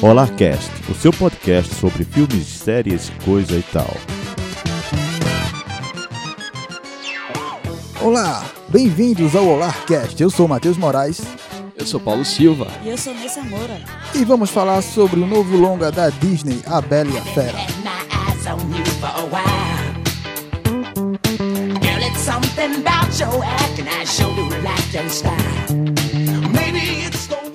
Olá Cast, o seu podcast sobre filmes, séries, coisa e tal. Olá, bem-vindos ao Olarcast. Eu sou o Matheus Moraes Eu sou Paulo Silva. E eu sou Nessa Moura. e vamos falar sobre o novo longa da Disney, A Bela e a Fera. something about your I sure do like your style. Maybe it's the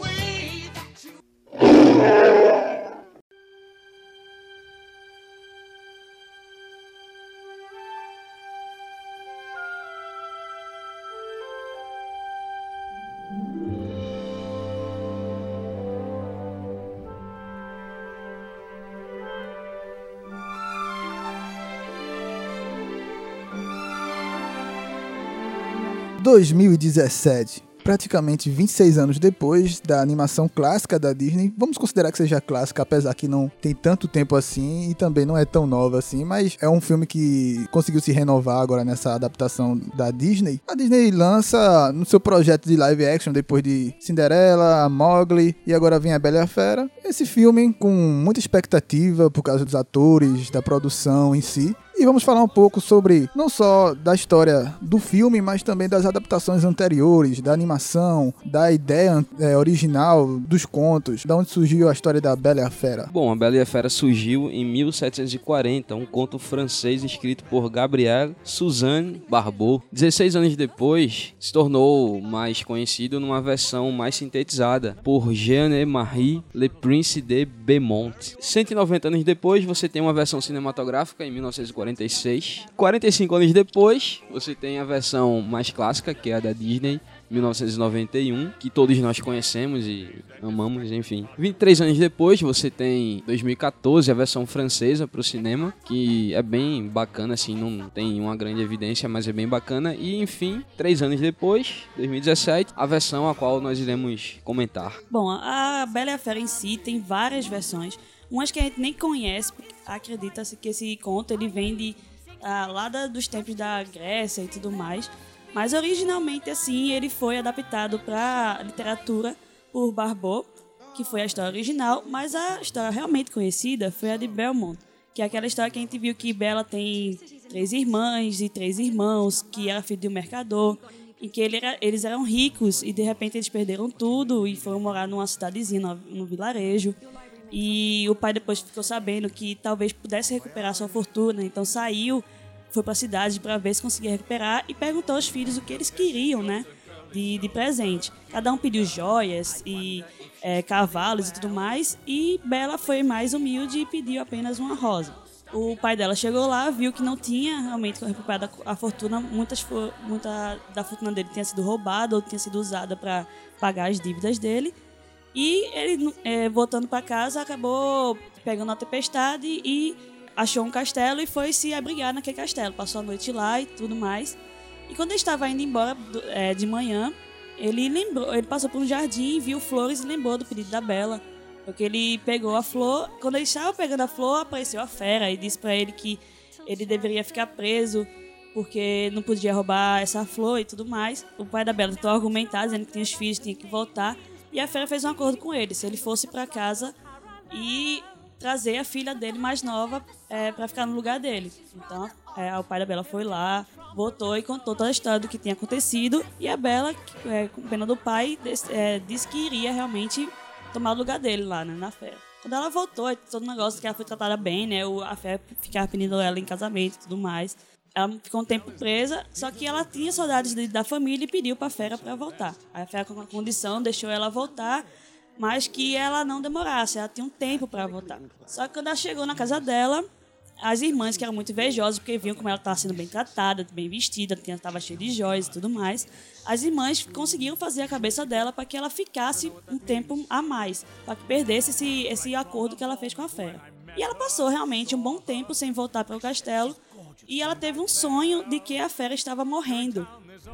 2017, praticamente 26 anos depois da animação clássica da Disney. Vamos considerar que seja clássica, apesar que não tem tanto tempo assim e também não é tão nova assim, mas é um filme que conseguiu se renovar agora nessa adaptação da Disney. A Disney lança no seu projeto de live action depois de Cinderela, Mowgli e agora vem a Bela e a Fera. Esse filme com muita expectativa por causa dos atores, da produção em si. E vamos falar um pouco sobre não só da história do filme, mas também das adaptações anteriores, da animação, da ideia é, original dos contos, da onde surgiu a história da Bela e a Fera. Bom, A Bela e a Fera surgiu em 1740, um conto francês escrito por Gabriel Suzanne Barbeau. 16 anos depois, se tornou mais conhecido numa versão mais sintetizada por Jean-Marie Le Prince de Beaumont. 190 anos depois, você tem uma versão cinematográfica em 1946. 45 anos depois, você tem a versão mais clássica, que é a da Disney, 1991, que todos nós conhecemos e amamos, enfim. 23 anos depois, você tem 2014, a versão francesa para o cinema, que é bem bacana, assim, não tem uma grande evidência, mas é bem bacana. E, enfim, três anos depois, 2017, a versão a qual nós iremos comentar. Bom, a Bela e a Fera em si tem várias versões. Umas que a gente nem conhece, porque acredita-se que esse conto ele vem de, ah, lá da- dos tempos da Grécia e tudo mais. Mas originalmente, assim, ele foi adaptado para literatura por Barbeau, que foi a história original, mas a história realmente conhecida foi a de Belmont, que é aquela história que a gente viu que Bela tem três irmãs e três irmãos, que era filho de um mercador, em que ele era- eles eram ricos e de repente eles perderam tudo e foram morar numa cidadezinha, no, no vilarejo. E o pai depois ficou sabendo que talvez pudesse recuperar sua fortuna, então saiu, foi para a cidade para ver se conseguia recuperar e perguntou aos filhos o que eles queriam, né? De, de presente. Cada um pediu joias e é, cavalos e tudo mais, e Bela foi mais humilde e pediu apenas uma rosa. O pai dela chegou lá, viu que não tinha realmente recuperado a fortuna, muitas, muita da fortuna dele tinha sido roubada ou tinha sido usada para pagar as dívidas dele. E ele, é, voltando para casa, acabou pegando a tempestade e achou um castelo e foi se abrigar naquele castelo. Passou a noite lá e tudo mais. E quando ele estava indo embora é, de manhã, ele lembrou, ele passou por um jardim, viu flores e lembrou do pedido da Bela. Porque ele pegou a flor, quando ele estava pegando a flor, apareceu a fera e disse para ele que ele deveria ficar preso porque não podia roubar essa flor e tudo mais. O pai da Bela tentou argumentar, dizendo que tinha os filhos, tinha que voltar. E a fera fez um acordo com ele, se ele fosse para casa e trazer a filha dele mais nova é, para ficar no lugar dele. Então, é, o pai da Bela foi lá, voltou e contou toda a história do que tinha acontecido. E a Bela, é, com pena do pai, des- é, disse que iria realmente tomar o lugar dele lá, né, na fera. Quando ela voltou, é todo negócio que ela foi tratada bem, né? O, a fera ficava pedindo ela em casamento e tudo mais. Ela ficou um tempo presa, só que ela tinha saudades de- da família e pediu pra fera pra voltar. A fera, com uma condição, deixou ela voltar, mas que ela não demorasse, ela tinha um tempo pra voltar. Só que quando ela chegou na casa dela, as irmãs, que eram muito invejosas, porque viam como ela estava sendo bem tratada, bem vestida, estava cheia de joias e tudo mais, as irmãs conseguiram fazer a cabeça dela para que ela ficasse um tempo a mais, para que perdesse esse, esse acordo que ela fez com a fera. E ela passou realmente um bom tempo sem voltar para o castelo, e ela teve um sonho de que a fera estava morrendo.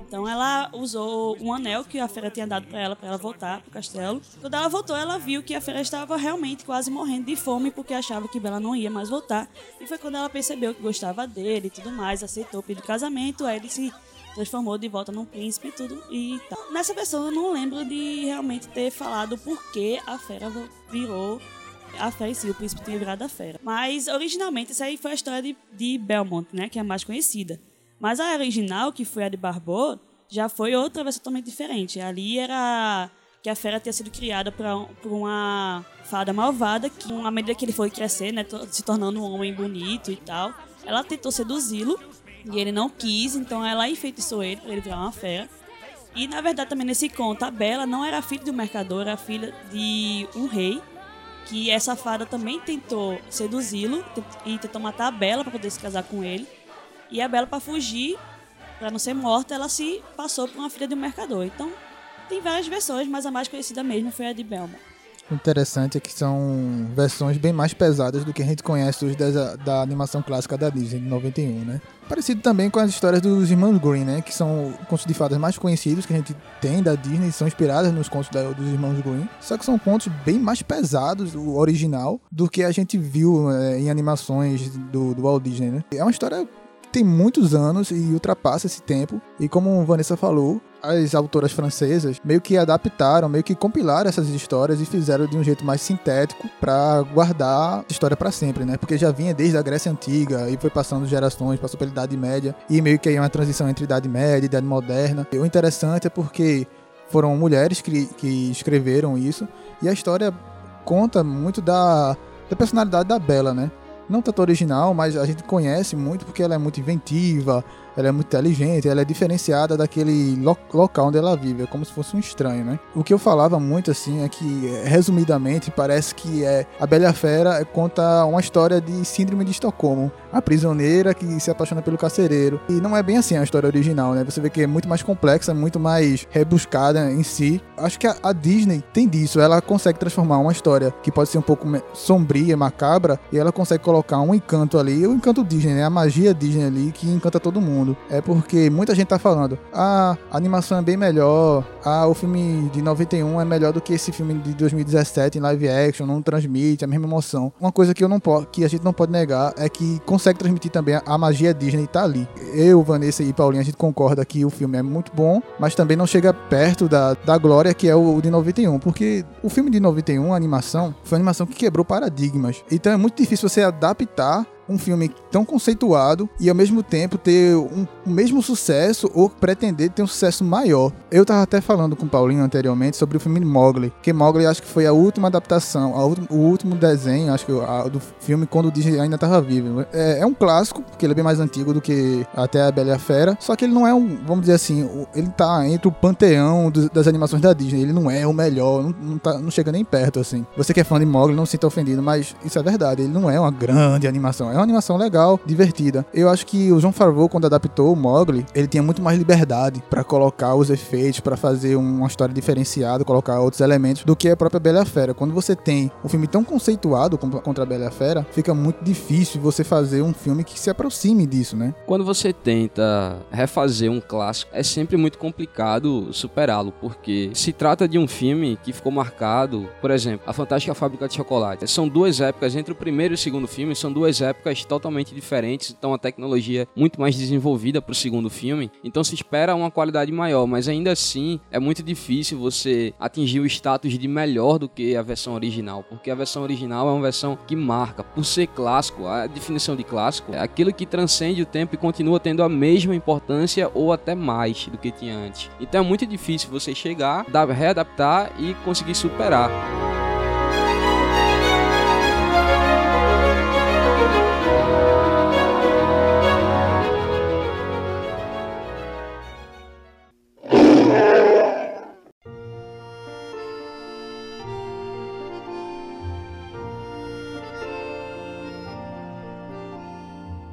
Então ela usou um anel que a fera tinha dado para ela para ela voltar pro castelo. Quando ela voltou, ela viu que a fera estava realmente quase morrendo de fome porque achava que Bela não ia mais voltar. E foi quando ela percebeu que gostava dele e tudo mais, aceitou o pedido de casamento, aí ele se transformou de volta num príncipe e tudo e tal. Nessa versão eu não lembro de realmente ter falado por que a fera virou a fera em si, o príncipe tinha virado a fera. Mas, originalmente, essa aí foi a história de, de Belmont, né? Que é a mais conhecida. Mas a original, que foi a de Barbeau, já foi outra versão totalmente diferente. Ali era que a fera tinha sido criada pra, por uma fada malvada que, à medida que ele foi crescer, né, se tornando um homem bonito e tal, ela tentou seduzi-lo e ele não quis, então ela enfeitiçou ele para ele virar uma fera. E na verdade também nesse conto a Bela não era filha de um mercador, era filha de um rei que essa fada também tentou seduzi-lo e tentou matar a Bela para poder se casar com ele. E a Bela para fugir, para não ser morta, ela se passou por uma filha de um mercador. Então tem várias versões, mas a mais conhecida mesmo foi a de Belmont. Interessante é que são versões bem mais pesadas do que a gente conhece hoje da, da animação clássica da Disney, de 91, né? Parecido também com as histórias dos irmãos Green, né? Que são contos de fadas mais conhecidos que a gente tem da Disney, são inspiradas nos contos da- dos irmãos Green. Só que são contos bem mais pesados, o original, do que a gente viu eh, em animações do, do Walt Disney, né? É uma história tem muitos anos e ultrapassa esse tempo. E como Vanessa falou, as autoras francesas meio que adaptaram, meio que compilaram essas histórias e fizeram de um jeito mais sintético pra guardar a história pra sempre, né? Porque já vinha desde a Grécia Antiga e foi passando gerações, passou pela Idade Média e meio que aí uma transição entre Idade Média e Idade Moderna. E o interessante é porque foram mulheres que, que escreveram isso e a história conta muito da, da personalidade da Bela, né? Não tanto original, mas a gente conhece muito porque ela é muito inventiva, ela é muito inteligente, ela é diferenciada daquele lo- local onde ela vive, é como se fosse um estranho, né? O que eu falava muito assim é que, eh, resumidamente, parece que é a Bela Fera conta uma história de síndrome de Estocolmo, a prisioneira que se apaixona pelo carcereiro. E não é bem assim a história original, né? Você vê que é muito mais complexa, muito mais rebuscada em si. Acho que a, a Disney tem disso, ela consegue transformar uma história que pode ser um pouco sombria, macabra, e ela consegue colocar um encanto ali, o encanto Disney, né? A magia Disney ali que encanta todo mundo. É porque muita gente tá falando, ah, a animação é bem melhor, ah, o filme de 91 é melhor do que esse filme de 2017 em live action, não transmite a mesma emoção. Uma coisa que eu não po- que a gente não pode negar é que consegue transmitir também a magia Disney tá ali. Eu, Vanessa e Paulinha, a gente concorda que o filme é muito bom, mas também não chega perto da, da glória que é o, o de 91, porque o filme de 91, a animação, foi uma animação que quebrou paradigmas. Então é muito difícil você adaptar um filme tão conceituado e ao mesmo tempo ter um, o mesmo sucesso ou pretender ter um sucesso maior. Eu tava até falando com o Paulinho anteriormente sobre o filme Mowgli, que Mowgli acho que foi a última adaptação, a ulti- o último desenho, acho que a- do filme quando o Disney ainda tava vivo. É, é um clássico, porque ele é bem mais antigo do que até a Bela e a Fera, só que ele não é um, vamos dizer assim, ele tá entre o panteão dos- das animações da Disney, ele não é o melhor, não, não, tá- não chega nem perto assim. Você que é fã de Mowgli não se sinta ofendido, mas isso é verdade, ele não é uma grande animação, é uma animação legal, divertida. Eu acho que o João Favreau, quando adaptou o Mowgli, ele tinha muito mais liberdade pra colocar os efeitos, pra fazer uma história diferenciada, colocar outros elementos do que a própria Bela Fera. Quando você tem um filme tão conceituado contra a Bela Fera, fica muito difícil você fazer um filme que se aproxime disso, né? Quando você tenta refazer um clássico, é sempre muito complicado superá-lo, porque se trata de um filme que ficou marcado, por exemplo, A Fantástica Fábrica de Chocolate. São duas épocas, entre o primeiro e o segundo filme, são duas épocas totalmente diferentes, então a tecnologia muito mais desenvolvida para o segundo filme, então se espera uma qualidade maior, mas ainda assim é muito difícil você atingir o status de melhor do que a versão original, porque a versão original é uma versão que marca, por ser clássico, a definição de clássico é aquilo que transcende o tempo e continua tendo a mesma importância ou até mais do que tinha antes. Então é muito difícil você chegar, readaptar e conseguir superar.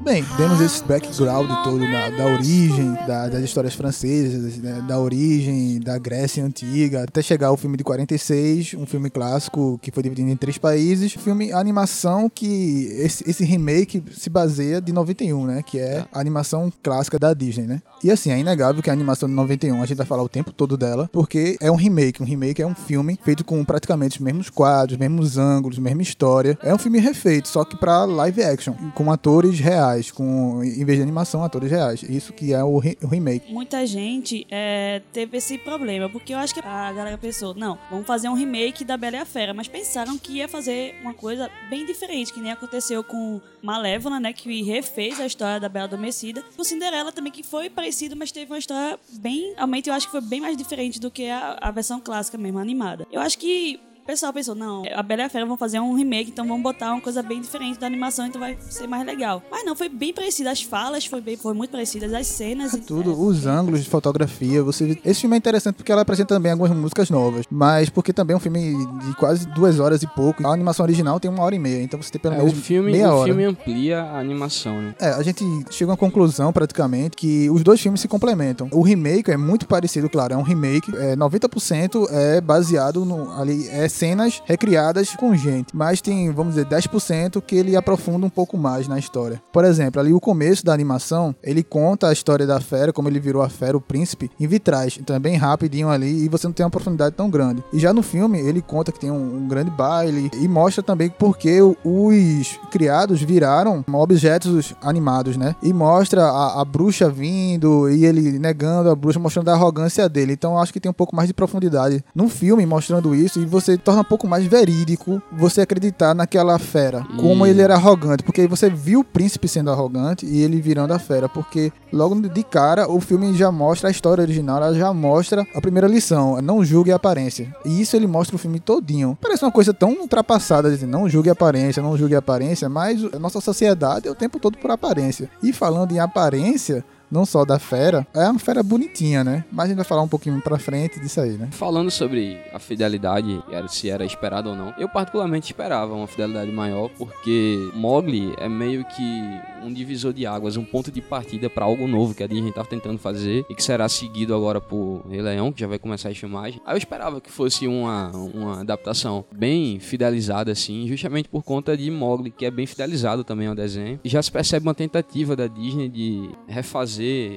Bem, demos esse background todo da, da origem da- das histórias francesas, né, da origem da Grécia Antiga, até chegar ao filme de 46, um filme clássico que foi dividido em três países, filme animação que esse, esse remake se baseia de 91, né, que é a animação clássica da Disney, né. E assim, é inegável que a animação de 91, a gente vai falar o tempo todo dela, porque é um remake, um remake é um filme feito com praticamente os mesmos quadros, mesmos ângulos, mesma história. É um filme refeito, só que pra live action, com atores reais. Reais, com, em vez de animação, atores reais. Isso que é o, re- o remake. Muita gente é, teve esse problema, porque eu acho que a galera pensou, não, vamos fazer um remake da Bela e a Fera, mas pensaram que ia fazer uma coisa bem diferente, que nem aconteceu com Malévola, né, que refez a história da Bela Adormecida. O Cinderela também, que foi parecido, mas teve uma história bem, realmente eu acho que foi bem mais diferente do que a, a versão clássica mesmo, animada. Eu acho que pessoal pensou, não, a Bela e a Fera vão fazer um remake, então vamos botar uma coisa bem diferente da animação, então vai ser mais legal. Mas não, foi bem parecido, as falas foi, bem, foi muito parecidas, as cenas... e- Tudo, é, os ângulos de fotografia, você esse filme é interessante porque ela apresenta também algumas músicas novas, mas porque também é um filme de quase duas horas e pouco. A animação original tem uma hora e meia, então você tem pelo É, o menos filme, meia o hora. filme amplia a animação, né? É, a gente chega a uma conclusão praticamente que os dois filmes se complementam. O remake é muito parecido, claro, é um remake, é 90% é baseado no ali é cenas recriadas com gente, mas tem, vamos dizer, 10% que ele aprofunda um pouco mais na história. Por exemplo, ali o começo da animação, ele conta a história da fera, como ele virou a fera, o príncipe, em vitrais. Então é bem rapidinho ali e você não tem uma profundidade tão grande. E já no filme, ele conta que tem um, um grande baile e mostra também porque os criados viraram objetos animados, né? E mostra a, a bruxa vindo e ele negando a bruxa, mostrando a arrogância dele. Então acho que tem um pouco mais de profundidade no filme mostrando isso e você torna um pouco mais verídico você acreditar naquela fera, como E- ele era arrogante, porque aí você viu o príncipe sendo arrogante e ele virando a fera, porque logo de cara o filme já mostra a história original, ela já mostra a primeira lição, não julgue a aparência. E isso ele mostra o filme todinho. Parece uma coisa tão ultrapassada, dizer, não julgue a aparência, não julgue a aparência, mas a nossa sociedade é o tempo todo por aparência. E falando em aparência, não só da fera, é uma fera bonitinha, né? Mas a gente vai falar um pouquinho pra frente disso aí, né? Falando sobre a fidelidade, se era esperado ou não, eu particularmente esperava uma fidelidade maior, porque Mowgli é meio que um divisor de águas, um ponto de partida para algo novo que a Disney tava tentando fazer e que será seguido agora por Rei Leão, que já vai começar as filmagens. Aí eu esperava que fosse uma, uma adaptação bem fidelizada, assim, justamente por conta de Mowgli, que é bem fidelizado também ao desenho. E já se percebe uma tentativa da Disney de refazer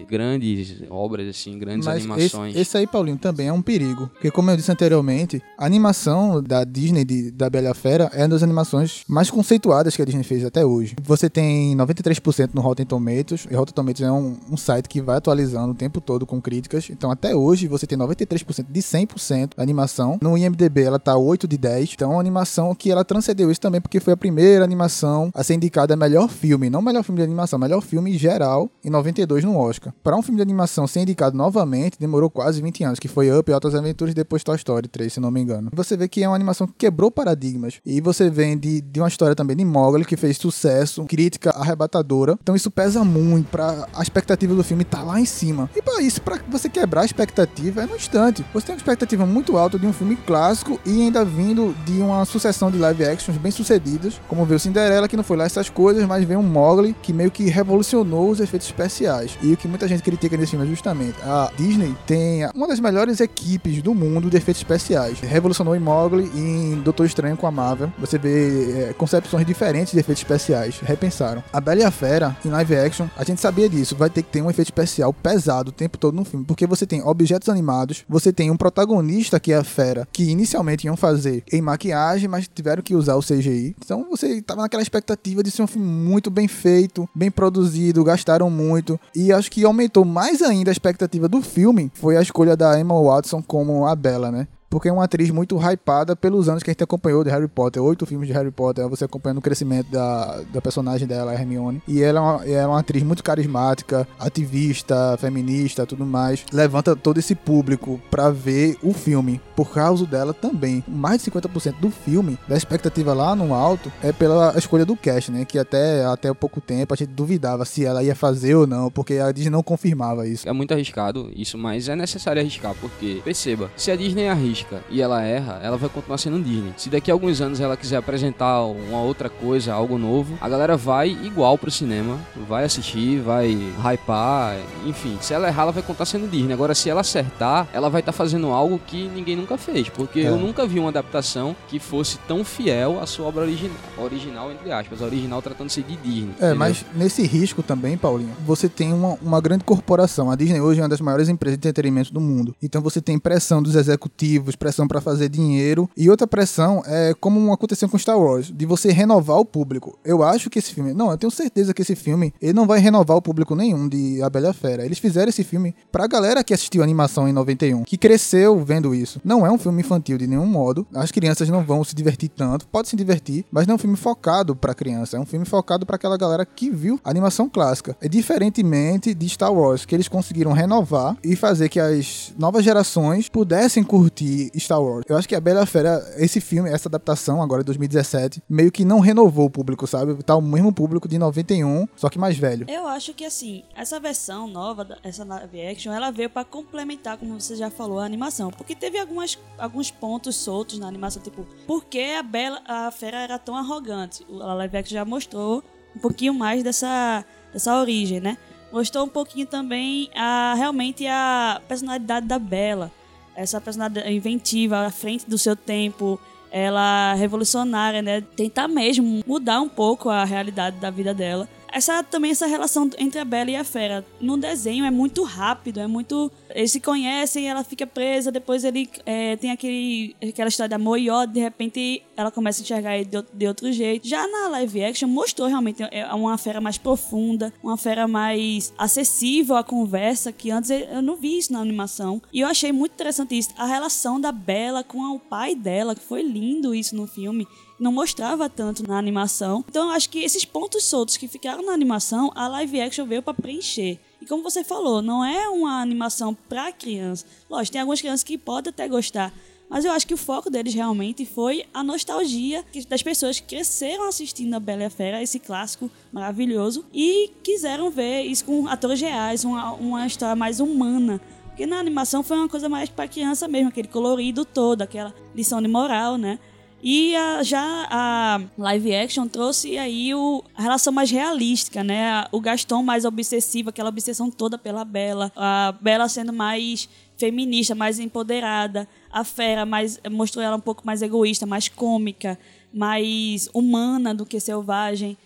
grandes obras, assim, grandes Mas animações. esse, esse aí, Paulinho, também é um perigo. Porque, como eu disse anteriormente, a animação da Disney, de- da Bela Fera, é uma das animações mais conceituadas que a Disney fez até hoje. Você tem 93% no Rotten Tomatoes, e Rotten Tomatoes é um, um site que vai atualizando o tempo todo com críticas. Então, até hoje, você tem 93% de 100% da animação. No IMDB, ela tá 8 de 10. Então, é uma animação que ela transcendeu isso também, porque foi a primeira animação a ser indicada a melhor filme. Não melhor filme de animação, melhor filme geral em 92 Oscar. Para um filme de animação ser indicado novamente, demorou quase 20 anos, que foi Up, Altas Aventuras e depois Toy Story 3, se não me engano. Você vê que é uma animação que quebrou paradigmas. E você vem de, de uma história também de Mowgli, que fez sucesso, crítica arrebatadora. Então isso pesa muito pra a expectativa do filme estar lá em cima. E para isso, para você quebrar a expectativa, é no instante. Você tem uma expectativa muito alta de um filme clássico e ainda vindo de uma sucessão de live actions bem sucedidas, como veio Cinderela, que não foi lá essas coisas, mas veio um Mowgli que meio que revolucionou os efeitos especiais. E o que muita gente critica nesse filme é justamente a Disney tem uma das melhores equipes do mundo de efeitos especiais. Revolucionou em Mowgli e em Doutor Estranho com a Marvel. Você vê é, concepções diferentes de efeitos especiais. Repensaram. A Bela e a Fera, em live action, a gente sabia disso. Vai ter que ter um efeito especial pesado o tempo todo no filme. Porque você tem objetos animados, você tem um protagonista que é a Fera, que inicialmente iam fazer em maquiagem, mas tiveram que usar o CGI. Então você tava naquela expectativa de ser um filme muito bem feito, bem produzido, gastaram muito. E acho que aumentou mais ainda a expectativa do filme foi a escolha da Emma Watson como a Bella, né? Porque é uma atriz muito hypada pelos anos que a gente acompanhou de Harry Potter. Oito filmes de Harry Potter, você acompanhando o crescimento da, da personagem dela, Hermione. E ela é, uma, é uma atriz muito carismática, ativista, feminista, tudo mais. Levanta todo esse público pra ver o filme. Por causa dela também. Mais de 50% do filme, da expectativa lá no alto, é pela escolha do cast, né? Que até, até pouco tempo a gente duvidava se ela ia fazer ou não, porque a Disney não confirmava isso. É muito arriscado isso, mas é necessário arriscar, porque, perceba, se a Disney arrisca e ela erra, ela vai continuar sendo Disney. Se daqui a alguns anos ela quiser apresentar uma outra coisa, algo novo, a galera vai igual pro cinema, vai assistir, vai hypar, enfim. Se ela errar, ela vai continuar sendo Disney. Agora, se ela acertar, ela vai estar fazendo algo que ninguém nunca fez, porque É. eu nunca vi uma adaptação que fosse tão fiel à sua obra original, original entre aspas, original tratando-se de Disney. É, entendeu? mas nesse risco também, Paulinho, você tem uma, uma grande corporação. A Disney hoje é uma das maiores empresas de entretenimento do mundo. Então você tem pressão dos executivos, pressão pra fazer dinheiro. E outra pressão é como aconteceu com Star Wars, de você renovar o público. Eu acho que esse filme. Não, eu tenho certeza que esse filme ele não vai renovar o público nenhum de A Bela Fera. Eles fizeram esse filme pra galera que assistiu a animação em 91, que cresceu vendo isso. Não é um filme infantil de nenhum modo. As crianças não vão se divertir tanto. Pode se divertir, mas não é um filme focado pra criança. É um filme focado pra aquela galera que viu a animação clássica. É diferentemente de Star Wars, que eles conseguiram renovar e fazer que as novas gerações pudessem curtir Star Wars. Eu acho que a Bela Fera, esse filme, essa adaptação agora de 2017, meio que não renovou o público, sabe? Tá o mesmo público de 91, só que mais velho. Eu acho que assim, essa versão nova, essa live action, ela veio pra complementar, como você já falou, a animação. Porque teve algumas, alguns pontos soltos na animação, tipo, por que a Bela, a Fera era tão arrogante? A live action já mostrou um pouquinho mais dessa, dessa origem, né? Mostrou um pouquinho também a realmente a personalidade da Bela. Essa personalidade inventiva, à frente do seu tempo, ela revolucionária, né? Tentar mesmo mudar um pouco a realidade da vida dela. Essa também essa relação entre a Bela e a Fera. No desenho é muito rápido, é muito. Eles se conhecem, ela fica presa, depois ele é, tem aquele, aquela história de amor e ódio, de repente ela começa a enxergar ele de, de outro jeito. Já na live action mostrou realmente é, uma fera mais profunda, uma fera mais acessível à conversa, que antes eu não vi isso na animação. E eu achei muito interessante isso, a relação da Bela com o pai dela, que foi lindo isso no filme não mostrava tanto na animação. Então acho que esses pontos soltos que ficaram na animação, a live action veio para preencher. E como você falou, não é uma animação para criança. Lógico, tem algumas crianças que podem até gostar, mas eu acho que o foco deles realmente foi a nostalgia das pessoas que cresceram assistindo a Bela e a Fera, esse clássico maravilhoso, e quiseram ver isso com atores reais, uma, uma história mais humana. Porque na animação foi uma coisa mais para criança mesmo, aquele colorido todo, aquela lição de moral, né? E a- já a live action trouxe aí o, a relação mais realística, né? O Gaston mais obsessivo, aquela obsessão toda pela Bela. A Bela sendo mais feminista, mais empoderada. A Fera mais, mostrou ela um pouco mais egoísta, mais cômica, mais humana do que selvagem.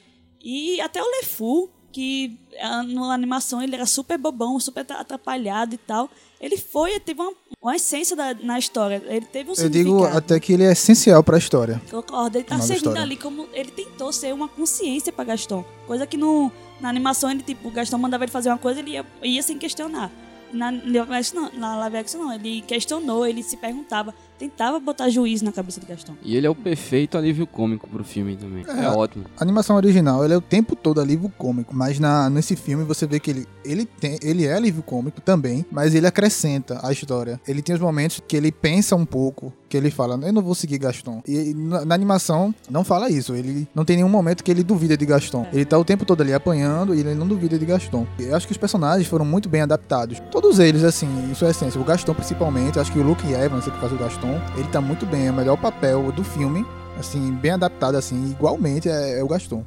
E até o LeFou, que ah, na animação ele era super bobão, super atrapalhado e tal. Ele foi, teve uma, uma essência da- na história. Ele teve um Eu digo até que ele é essencial pra história. Concordo, ele tá servindo história. ali como. Ele tentou ser uma consciência pra Gaston. Coisa que no, na animação ele, tipo, o Gaston mandava ele fazer uma coisa ele ia, ia sem questionar. Na live action não, na live action não, ele questionou, ele se perguntava, tentava botar juízo na cabeça do Gaston. E ele é o perfeito alívio cômico pro filme também. É, É. ótimo. A animação original, ele é o tempo todo alívio cômico, mas na, nesse filme você vê que ele, ele, tem, ele é alívio cômico também, mas ele acrescenta a história. Ele tem os momentos que ele pensa um pouco, que ele fala, eu não vou seguir Gaston. E na, na animação não fala isso, ele não tem nenhum momento que ele duvida de Gaston. Ele tá o tempo todo ali apanhando e ele não duvida de Gaston. Eu acho que os personagens foram muito bem adaptados. Todos eles, assim, em sua essência. O Gaston principalmente, acho que o Luke Evans, que faz o Gaston, ele tá muito bem, é o melhor papel do filme assim, bem adaptado, assim, igualmente é, é o Gaston.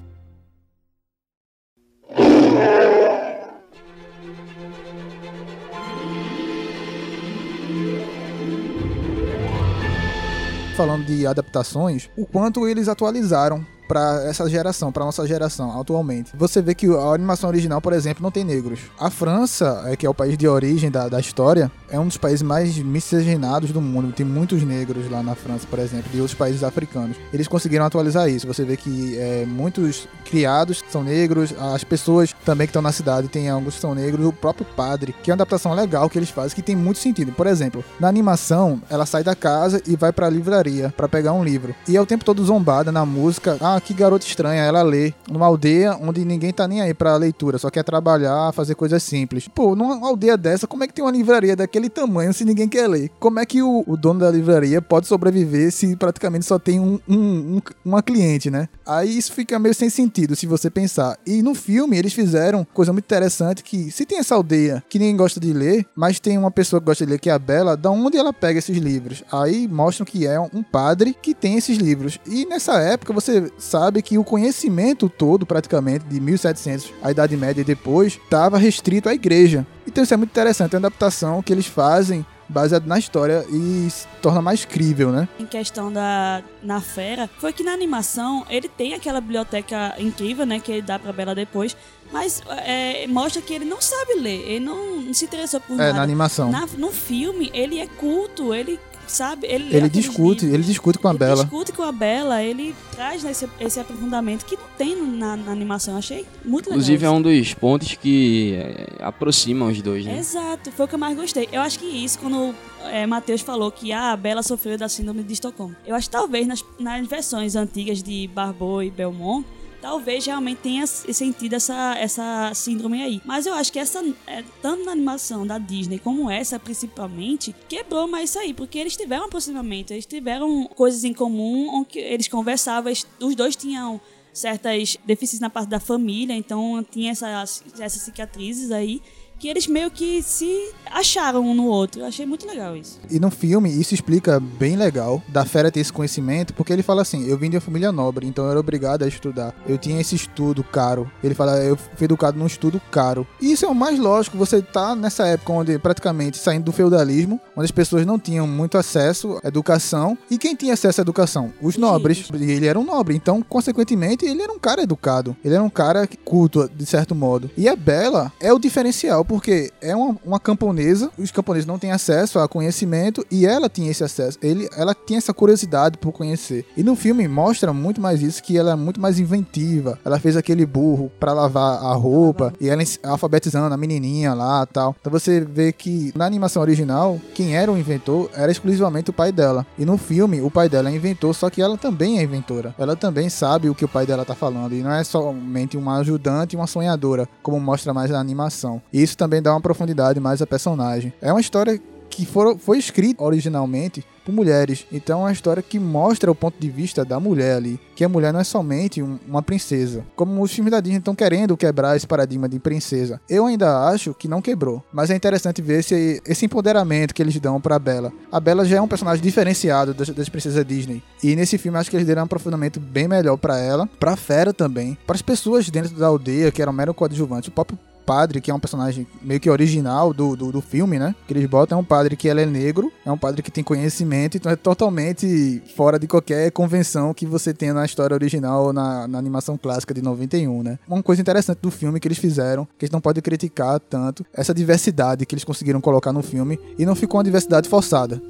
Falando de adaptações, o quanto eles atualizaram para essa geração, para nossa geração atualmente. Você vê que a animação original, por exemplo, não tem negros. A França, é, que é o país de origem da, da história, é um dos países mais miscigenados do mundo. Tem muitos negros lá na França, por exemplo, de outros países africanos. Eles conseguiram atualizar isso. Você vê que é, muitos criados são negros, as pessoas também que estão na cidade tem alguns que são negros, o próprio padre, que é uma adaptação legal que eles fazem, que tem muito sentido. Por exemplo, na animação, ela sai da casa e vai pra livraria para pegar um livro. E é o tempo todo zombada na música. Ah, que garota estranha, ela lê numa aldeia onde ninguém tá nem aí pra leitura, só quer trabalhar, fazer coisas simples. Pô, numa aldeia dessa, como é que tem uma livraria daquele tamanho se ninguém quer ler? Como é que o, o dono da livraria pode sobreviver se praticamente só tem um, um- um- uma cliente, né? Aí isso fica meio sem sentido se você pensar. E no filme eles fizeram coisa muito interessante que se tem essa aldeia que ninguém gosta de ler, mas tem uma pessoa que gosta de ler que é a Bela, da onde ela pega esses livros? Aí mostram que é um padre que tem esses livros. E nessa época você sabe que o conhecimento todo, praticamente, de 1700, a Idade Média e depois, estava restrito à igreja. Então isso é muito interessante, é uma adaptação que eles fazem baseado na história e se torna mais crível, né? Em questão da na fera, foi que na animação ele tem aquela biblioteca incrível, né, que ele dá pra Bela depois, mas é, mostra que ele não sabe ler, ele não, não se interessou por É, nada. na animação. Na- no filme, ele é culto, ele sabe? Ele, Ele discute, livros, ele discute com a ele Bela. discute com a Bela, ele traz esse, esse aprofundamento que não tem na, na animação. Eu achei muito legal. Inclusive é isso. um dos pontos que é, aproximam os dois, né? Exato, foi o que eu mais gostei. Eu acho que isso, quando é, Matheus falou que ah, a Bela sofreu da síndrome de Estocolmo. Eu acho que talvez nas, nas versões antigas de Barbeau e Belmont, talvez realmente tenha sentido essa, essa síndrome aí. Mas eu acho que essa, é, tanto na animação da Disney como essa principalmente, quebrou mais isso aí, porque eles tiveram um aproximamento, eles tiveram coisas em comum, onde eles conversavam, os dois tinham certas deficiências na parte da família, então tinha essas, essas cicatrizes aí que eles meio que se acharam um no outro. Eu achei muito legal isso. E no filme, isso explica bem legal da fera ter esse conhecimento, porque ele fala assim: eu vim de uma família nobre, então eu era obrigado a estudar. Eu tinha esse estudo caro. Ele fala: eu fui educado num estudo caro. E isso é o mais lógico, você tá nessa época onde praticamente saindo do feudalismo, onde as pessoas não tinham muito acesso à educação. E quem tinha acesso à educação? Os nobres. E ele era um nobre, então, consequentemente, ele era um cara educado. Ele era um cara culto, de certo modo. E a Bela é o diferencial, porque é uma, uma camponesa, os camponeses não têm acesso a conhecimento e ela tinha esse acesso. Ele, ela tinha essa curiosidade por conhecer. E no filme mostra muito mais isso, que ela é muito mais inventiva. Ela fez aquele burro pra lavar a roupa e ela alfabetizando a menininha lá tal. Então você vê que na animação original, quem era o inventor era exclusivamente o pai dela. E no filme, o pai dela é inventor, só que ela também é inventora. Ela também sabe o que o pai dela tá falando. E não é somente uma ajudante e uma sonhadora, como mostra mais na animação. E isso também dá uma profundidade mais à personagem. É uma história que foi escrita originalmente por mulheres. Então é uma história que mostra o ponto de vista da mulher ali. Que a mulher não é somente um- uma princesa. Como os filmes da Disney estão querendo quebrar esse paradigma de princesa. Eu ainda acho que não quebrou. Mas é interessante ver esse, esse empoderamento que eles dão pra Bela. A Bela já é um personagem diferenciado das, das princesas Disney. E nesse filme acho que eles deram um aprofundamento bem melhor pra ela. Pra Fera também. Para as pessoas dentro da aldeia que eram mero coadjuvantes. O próprio padre, que é um personagem meio que original do, do, do filme, né? Que eles botam é um padre que ele é negro, é um padre que tem conhecimento, então é totalmente fora de qualquer convenção que você tenha na história original ou na, na animação clássica de 91, né? Uma coisa interessante do filme que eles fizeram, que a gente não pode criticar tanto, essa diversidade que eles conseguiram colocar no filme, e não ficou uma diversidade forçada.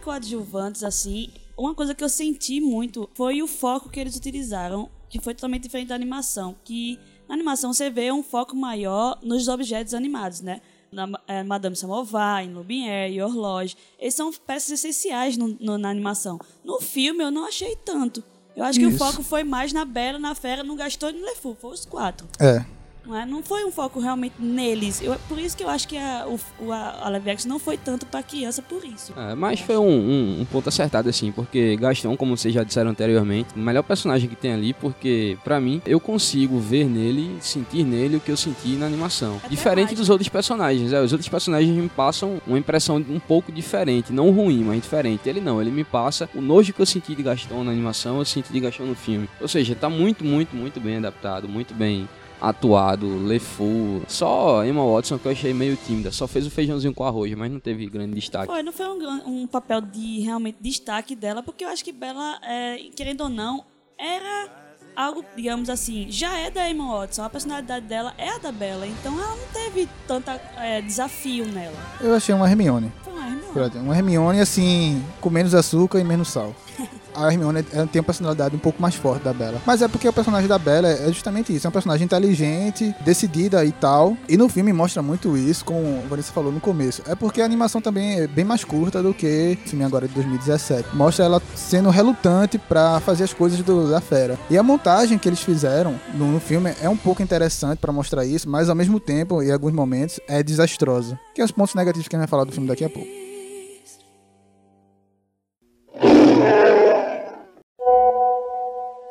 Coadjuvantes, assim, uma coisa que eu senti muito foi o foco que eles utilizaram, que foi totalmente diferente da animação. Que na animação você vê um foco maior nos objetos animados, né? Na eh, Madame Samovar, em Lumière e Horloge. Eles são peças essenciais no- no- na animação. No filme eu não achei tanto. Eu acho que o Isso. foco foi mais na Bela, na Fera, no Gaston e no Lefou. Foi os quatro. É, Não, é? não foi um foco realmente neles. Eu, por isso que eu acho que a, o, a, a live action não foi tanto pra criança por isso. É, mas foi um, um- um ponto acertado, assim, porque Gastão, como vocês já disseram anteriormente, o melhor personagem que tem ali, porque, pra mim, eu consigo ver nele, sentir nele o que eu senti na animação. Até Diferente mais. dos outros personagens, é, os outros personagens me passam uma impressão um pouco diferente, não ruim, mas diferente. Ele não, ele me passa o nojo que eu senti de Gastão na animação, eu senti de Gastão no filme. Ou seja, tá muito, muito, muito bem adaptado, muito bem atuado, LeFou. Só Emma Watson que eu achei meio tímida. Só fez o feijãozinho com arroz, mas não teve grande destaque. Foi, não foi um, um papel de realmente destaque dela, porque eu acho que Bella, é, querendo ou não, era algo, digamos assim, já é da Emma Watson, a personalidade dela é a da Bella, então ela não teve tanta é, desafio nela. eu achei uma Hermione. Foi uma Hermione. Uma Hermione, assim, com menos açúcar e menos sal. A Hermione tem uma personalidade um pouco mais forte da Bella. Mas é porque o personagem da Bella é justamente isso. É um personagem inteligente, decidida e tal. E no filme mostra muito isso, como a Vanessa falou no começo. É porque a animação também é bem mais curta do que o filme agora de 2017. Mostra ela sendo relutante pra fazer as coisas do- da fera. E a montagem que eles fizeram no, no filme é um pouco interessante pra mostrar isso, mas ao mesmo tempo, em alguns momentos, é desastrosa. Que é os pontos negativos que a gente vai falar do filme daqui a pouco.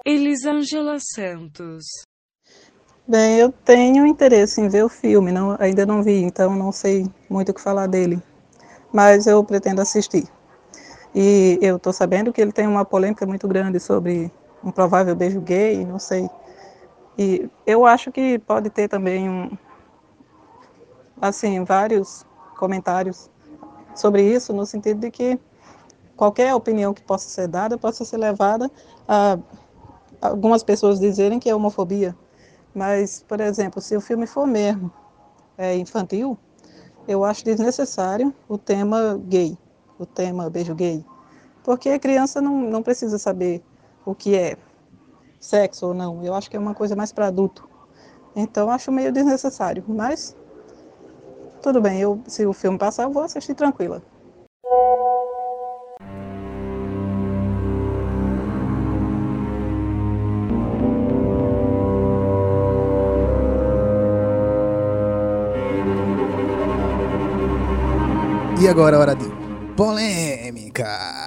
Elisângela Santos. Bem, eu tenho interesse em ver o filme, não, ainda não vi, então não sei muito o que falar dele, mas eu pretendo assistir. E eu estou sabendo que ele tem uma polêmica muito grande sobre um provável beijo gay, não sei. E eu acho que pode ter também um, assim, vários comentários sobre isso, no sentido de que qualquer opinião que possa ser dada possa ser levada a algumas pessoas dizerem que é homofobia, mas, por exemplo, se o filme for mesmo é, infantil, eu acho desnecessário o tema gay, o tema beijo gay, porque a criança não, não precisa saber o que é sexo ou não. Eu acho que é uma coisa mais para adulto. Então, acho meio desnecessário, mas tudo bem, eu, se o filme passar, eu vou assistir tranquila. Agora a hora de polêmicas.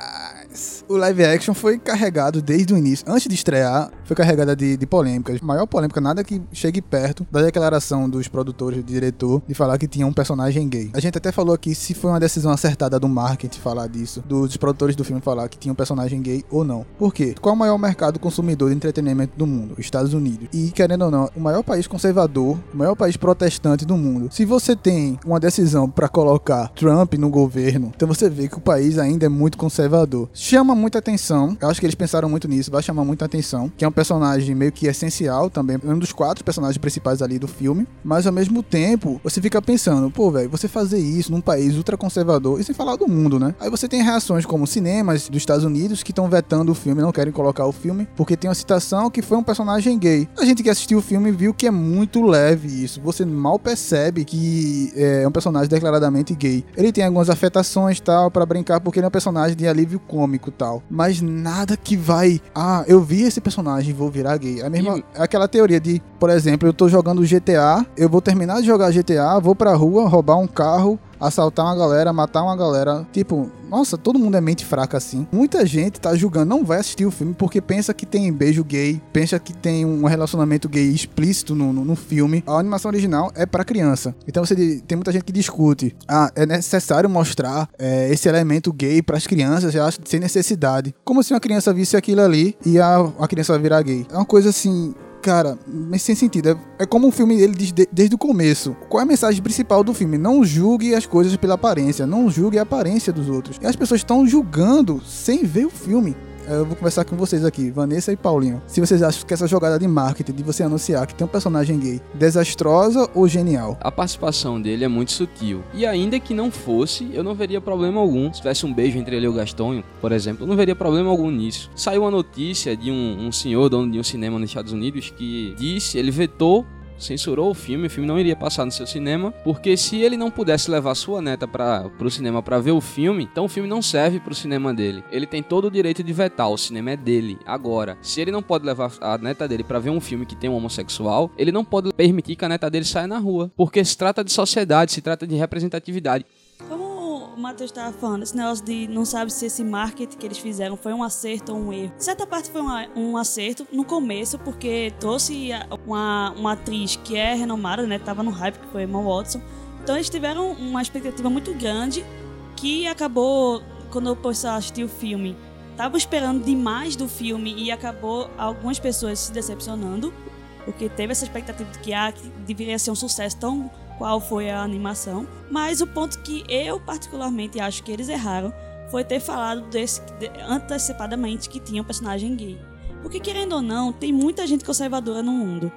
O live action foi carregado desde o início, antes de estrear, foi carregada de, de polêmicas. Maior polêmica, nada que chegue perto da declaração dos produtores e diretor de falar que tinha um personagem gay. A gente até falou aqui se foi uma decisão acertada do marketing falar disso, dos produtores do filme falar que tinha um personagem gay ou não. Por quê? Qual é o maior mercado consumidor de entretenimento do mundo? Estados Unidos. E querendo ou não, o maior país conservador, o maior país protestante do mundo. Se você tem uma decisão para colocar Trump no governo, então você vê que o país ainda é muito conservador. Chama muita atenção, eu acho que eles pensaram muito nisso, vai chamar muita atenção, que é um personagem meio que essencial também, um dos quatro personagens principais ali do filme, mas ao mesmo tempo, você fica pensando, pô, velho, você fazer isso num país ultraconservador, e sem falar do mundo, né? Aí você tem reações como cinemas dos Estados Unidos que estão vetando o filme, não querem colocar o filme, porque tem uma citação que foi um personagem gay. A gente que assistiu o filme viu que é muito leve isso, você mal percebe que é um personagem declaradamente gay. Ele tem algumas afetações tal, para brincar, porque ele é um personagem de alívio cômico tal, mas nada que vai, ah, eu vi esse personagem vou virar gay. É a mesma, E- é aquela teoria de, por exemplo, eu tô jogando GTA, eu vou terminar de jogar GTA, vou pra rua, roubar um carro, assaltar uma galera, matar uma galera. Tipo, nossa, todo mundo é mente fraca assim. Muita gente tá julgando, não vai assistir o filme porque pensa que tem beijo gay, pensa que tem um relacionamento gay explícito no, no, no filme. A animação original é pra criança. Então você tem muita gente que discute. Ah, é necessário mostrar é, esse elemento gay pras crianças, eu acho sem necessidade. Como se uma criança visse aquilo ali e a, a criança vai virar gay. É uma coisa assim. Cara, mas sem sentido. É, é como o filme ele diz de- desde o começo. Qual é a mensagem principal do filme? Não julgue as coisas pela aparência. Não julgue a aparência dos outros. E as pessoas estão julgando sem ver o filme. Eu vou conversar com vocês aqui, Vanessa e Paulinho. Se vocês acham que essa jogada de marketing, de você anunciar que tem um personagem gay, desastrosa ou genial? A participação dele é muito sutil. E ainda que não fosse, eu não veria problema algum. Se tivesse um beijo entre ele e o Gaston, por exemplo, eu não veria problema algum nisso. Saiu uma notícia de um, um senhor, dono de um cinema nos Estados Unidos, que disse, ele vetou censurou o filme, o filme não iria passar no seu cinema, porque se ele não pudesse levar sua neta para pro cinema para ver o filme, então o filme não serve pro cinema dele. Ele tem todo o direito de vetar, o cinema é dele. Agora, se ele não pode levar a neta dele para ver um filme que tem um homossexual, ele não pode permitir que a neta dele saia na rua, porque se trata de sociedade, se trata de representatividade. Matheus estava falando, esse negócio de não sabe se esse marketing que eles fizeram foi um acerto ou um erro. De certa parte foi uma- um acerto no começo, porque trouxe a- uma, uma atriz que é renomada, né? Tava no hype, que foi Emma Watson. Então eles tiveram uma expectativa muito grande que acabou, quando o pessoal assistiu o filme, tava esperando demais do filme e acabou algumas pessoas se decepcionando, porque teve essa expectativa de que, ah, deveria ser um sucesso tão qual foi a animação. Mas o ponto que eu particularmente acho que eles erraram foi ter falado desse, de- antecipadamente que tinha um personagem gay. Porque querendo ou não, tem muita gente conservadora no mundo.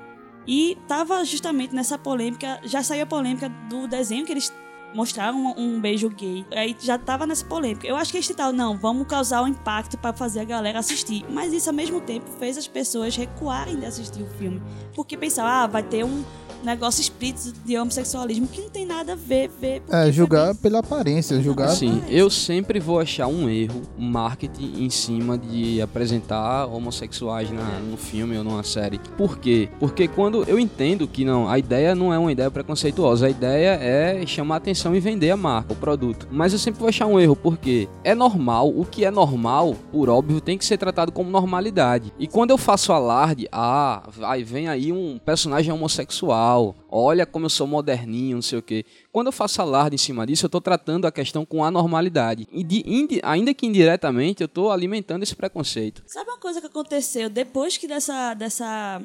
E tava justamente nessa polêmica, já saiu a polêmica do desenho que eles mostraram um, um beijo gay. Aí já tava nessa polêmica. Eu acho que eles tentaram, não, vamos causar um impacto pra fazer a galera assistir. Mas isso ao mesmo tempo fez as pessoas recuarem de assistir o filme. Porque pensavam, ah, vai ter um negócio explícito de homossexualismo que não tem nada a ver, ver É, julgar pela aparência, julgar. Assim, eu sempre vou achar um erro um marketing em cima de apresentar homossexuais na, no filme ou numa série. Por quê? Porque quando eu entendo que não, a ideia não é uma ideia preconceituosa, a ideia é chamar atenção e vender a marca, o produto. Mas eu sempre vou achar um erro, porque é normal, o que é normal, por óbvio, tem que ser tratado como normalidade. E quando eu faço alarde, ah, vai, vem aí um personagem homossexual, olha como eu sou moderninho, não sei o quê. Quando eu faço alarde em cima disso, eu tô tratando a questão com anormalidade. E de, indi- ainda que indiretamente, eu tô alimentando esse preconceito. Sabe uma coisa que aconteceu depois que dessa. dessa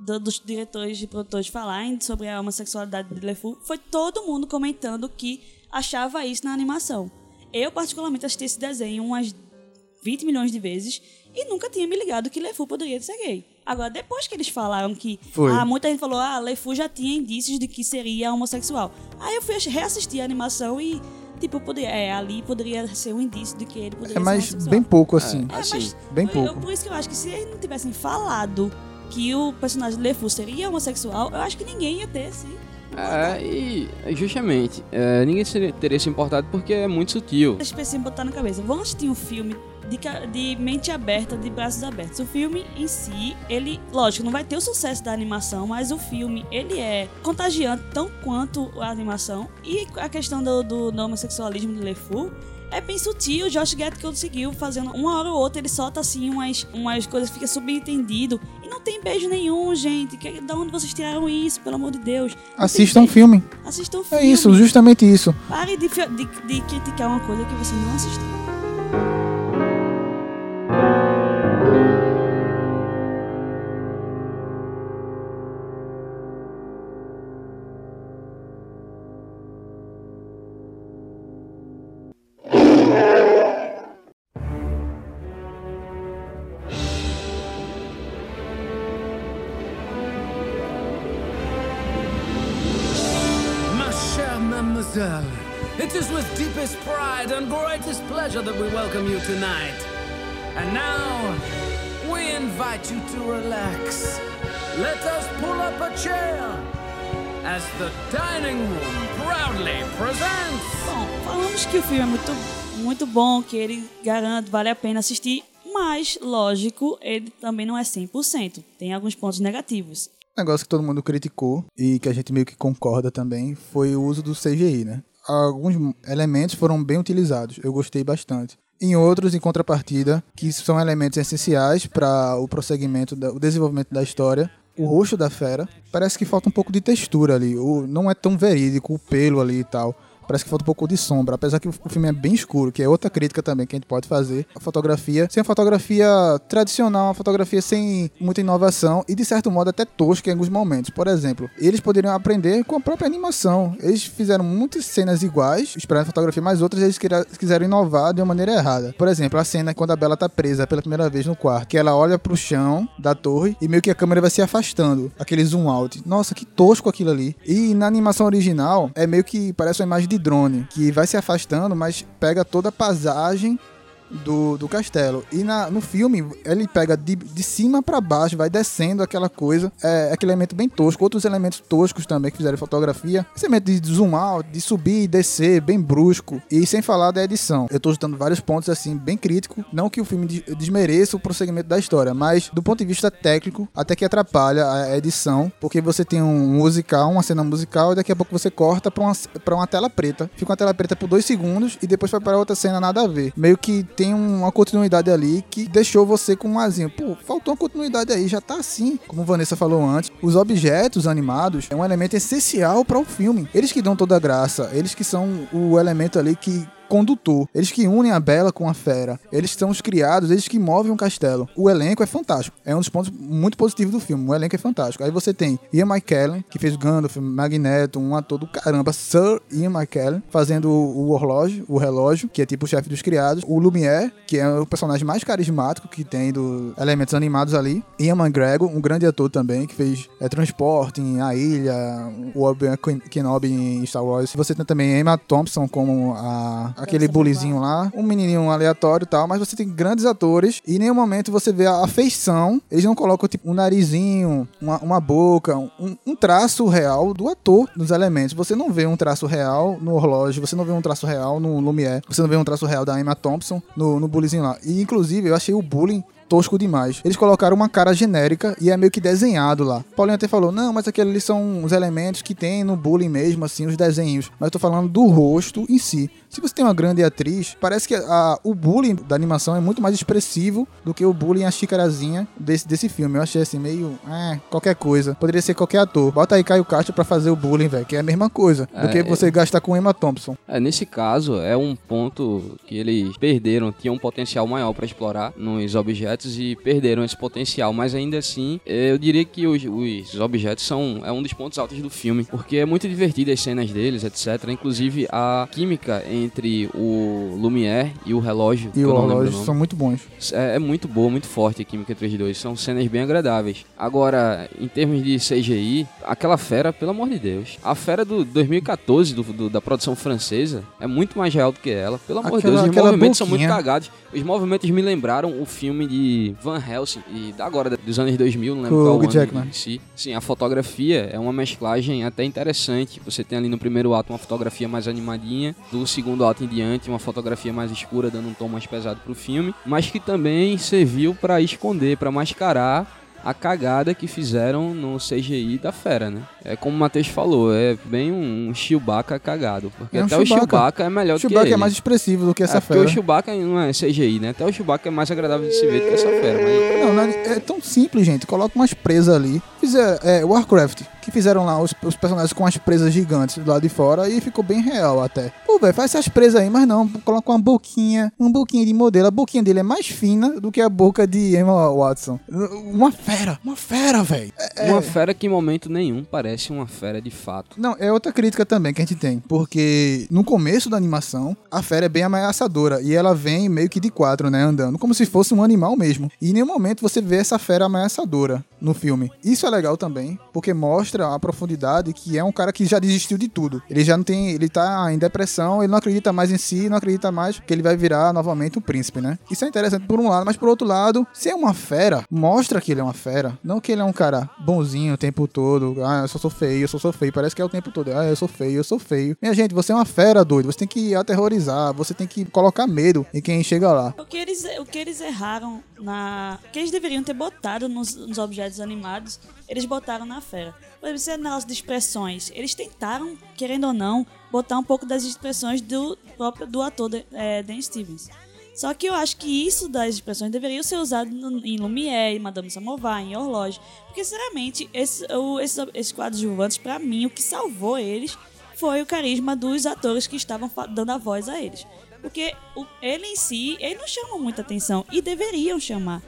do- dos diretores e produtores falarem sobre a homossexualidade de LeFou, foi todo mundo comentando que achava isso na animação. Eu, particularmente, assisti esse desenho umas 20 milhões de vezes e nunca tinha me ligado que LeFou poderia ser gay. Agora, depois que eles falaram que. Foi. Ah, muita gente falou, ah, LeFou já tinha indícios de que seria homossexual. Aí eu fui reassistir a animação e, tipo, poderia, é, ali poderia ser um indício de que ele poderia É ser mais homossexual. bem pouco assim. É, Assim, mas bem eu- pouco. por isso que eu acho que se eles não tivessem falado que o personagem de LeFou seria homossexual, eu acho que ninguém ia ter esse. É, e justamente, é, ninguém teria se importado porque é muito sutil. Deixa eu botar na cabeça. Vamos assistir um filme de, de mente aberta, de braços abertos. O filme em si, ele, lógico, não vai ter o sucesso da animação, mas o filme, ele é contagiante tão quanto a animação. E a questão do, do, do homossexualismo de LeFou é bem sutil. O Josh Gad conseguiu fazendo uma hora ou outra, ele solta assim umas, umas coisas, fica subentendido. E não tem beijo nenhum, gente. Que, da onde vocês tiraram isso, pelo amor de Deus? Assistam um filme. Assistam um É filme. isso, justamente isso. Pare de, de, de criticar uma coisa que você não assistiu. Mademoiselle, it is with deepest pride and greatest pleasure that we welcome you tonight. And now, we invite you to relax. Let us pull up a chair as the dining room proudly presents. Bom, falamos que o filme é muito, muito bom, que ele garante, vale a pena assistir, mas, lógico, ele também não é 100%. Tem alguns pontos negativos. Negócio que todo mundo criticou e que a gente meio que concorda também foi o uso do CGI, né? Alguns elementos foram bem utilizados, eu gostei bastante. Em outros, em contrapartida, que são elementos essenciais para o prosseguimento, da, o desenvolvimento da história, o rosto da fera, parece que falta um pouco de textura ali, o, não é tão verídico o pelo ali e tal. Parece que falta um pouco de sombra, apesar que o filme é bem escuro, que é outra crítica também que a gente pode fazer. A fotografia, sem a fotografia tradicional, uma fotografia sem muita inovação e de certo modo até tosca em alguns momentos. Por exemplo, eles poderiam aprender com a própria animação. Eles fizeram muitas cenas iguais, esperando a fotografia, mas outras eles quiseram inovar de uma maneira errada. Por exemplo, a cena quando a Bela tá presa pela primeira vez no quarto, que ela olha pro chão da torre e meio que a câmera vai se afastando, aquele zoom out. Nossa, que tosco aquilo ali. E na animação original é meio que parece uma imagem de drone, que vai se afastando, mas pega toda a paisagem do, do castelo. E na, no filme, ele pega de, de cima pra baixo, vai descendo aquela coisa. É aquele elemento bem tosco. Outros elementos toscos também que fizeram fotografia. Esse elemento de zoom out, de subir e descer, bem brusco. E sem falar da edição. Eu tô citando vários pontos assim, bem crítico. Não que o filme des- desmereça o prosseguimento da história, mas do ponto de vista técnico, até que atrapalha a edição. Porque você tem um musical, uma cena musical, e daqui a pouco você corta pra uma, pra uma tela preta. Fica uma tela preta por dois segundos e depois vai para outra cena nada a ver. Meio que tem uma continuidade ali que deixou você com um azinho. Pô, faltou uma continuidade aí, já tá assim. Como Vanessa falou antes, os objetos animados é um elemento essencial para o filme. Eles que dão toda a graça, eles que são o elemento ali que condutor. Eles que unem a Bela com a Fera. Eles são os criados, eles que movem um castelo. O elenco é fantástico. É um dos pontos muito positivos do filme. O elenco é fantástico. Aí você tem Ian McKellen, que fez Gandalf, Magneto, um ator do caramba. Sir Ian McKellen, fazendo o horlógio, o relógio, que é tipo o chefe dos criados. O Lumière, que é o personagem mais carismático que tem dos elementos animados ali. Ian McGregor, um grande ator também, que fez é, Transporting, A Ilha, o Obi-Wan Kenobi em Star Wars. Você tem também Emma Thompson como a, aquele bullyzinho lá, um menininho aleatório e tal, mas você tem grandes atores e em nenhum momento você vê a feição. Eles não colocam tipo um narizinho, uma, uma boca, um, um traço real do ator nos elementos. Você não vê um traço real no relógio, você não vê um traço real no Lumière, você não vê um traço real da Emma Thompson no, no bullyzinho lá. E inclusive eu achei o bullying tosco demais. Eles colocaram uma cara genérica e é meio que desenhado lá. Paulinho até falou, não, mas aqueles são os elementos que tem no bullying mesmo, assim, os desenhos. Mas eu tô falando do rosto em si. Se você tem uma grande atriz, parece que a, o bullying da animação é muito mais expressivo do que o bullying a xicarazinha desse, desse filme. Eu achei assim, meio, é, qualquer coisa. Poderia ser qualquer ator. Bota aí Caio Castro pra fazer o bullying, velho, que é a mesma coisa do É, que você gastar com Emma Thompson. É, nesse caso, é um ponto que eles perderam, tinha um potencial maior para explorar nos objetos e perderam esse potencial. Mas ainda assim, eu diria que os, os objetos são é um dos pontos altos do filme, porque é muito divertido as cenas deles, etc. Inclusive a química entre o Lumière e o relógio. E o o relógio são muito bons. É, é muito boa, muito forte a química entre os dois. São cenas bem agradáveis. Agora, em termos de CGI, aquela fera, pelo amor de Deus. A fera do 2014, do, do- da produção francesa, é muito mais real do que ela. Pelo amor de Deus, os movimentos são muito boquinha. cagados. Os movimentos me lembraram o filme de Van Helsing, e da agora, dos anos 2000, não lembro Com qual o Hugh ano Jackman. em si. Sim, a fotografia é uma mesclagem até interessante. Você tem ali no primeiro ato uma fotografia mais animadinha, do segundo ato em diante uma fotografia mais escura, dando um tom mais pesado pro filme, mas que também serviu pra esconder, pra mascarar a cagada que fizeram no CGI da fera, né? É como o Matheus falou, é bem um, Chewbacca cagado, porque É um até o Chewbacca. Chewbacca é melhor O do que Chewbacca é mais expressivo do que essa é, porque fera. o Chewbacca não é CGI, né? Até o Chewbacca é mais agradável de se ver do que essa fera, mas... Não, não é, é tão simples, gente. Coloca umas presas ali. Fizer, é, Warcraft, que fizeram lá os, os personagens com as presas gigantes do lado de fora e ficou bem real até. Pô, velho, faz essas presas aí, mas não. Coloca uma boquinha, uma boquinha de modelo. A boquinha dele é mais fina do que a boca de Emma Watson. Uma fera, uma fera, velho. É- Uma fera que em momento nenhum parece uma fera de fato. Não, é outra crítica também que a gente tem. Porque no começo da animação, a fera é bem ameaçadora. E ela vem meio que de quatro, né? Andando. Como se fosse um animal mesmo. E em nenhum momento você vê essa fera ameaçadora no filme. Isso é legal também. Porque mostra a profundidade que é um cara que já desistiu de tudo. Ele já não tem. Ele tá em depressão, ele não acredita mais em si, não acredita mais que ele vai virar novamente um príncipe, né? Isso é interessante por um lado, mas por outro lado, se é uma fera, mostra que ele é uma fera. Não que ele é um cara bonzinho o tempo todo. Ah, eu só sou feio, eu só sou feio. Parece que é o tempo todo. Ah, eu sou feio, eu sou feio. Minha gente, você é uma fera, doido. Você tem que aterrorizar, você tem que colocar medo em quem chega lá. O que eles, o que eles erraram na. O que eles deveriam ter botado nos, nos objetos animados, eles botaram na fera. Por exemplo, esse negócio de expressões. Eles tentaram, querendo ou não, botar um pouco das expressões do próprio do ator é, Dan Stevens. Só que eu acho que isso das expressões deveria ser usado no- em Lumière, em Madame Samovar, em Horloge. Porque, sinceramente, esse, o, esses, esses coadjuvantes, pra mim, o que salvou eles foi o carisma dos atores que estavam dando a voz a eles. Porque ele em si, ele não chama muita atenção e deveriam chamar.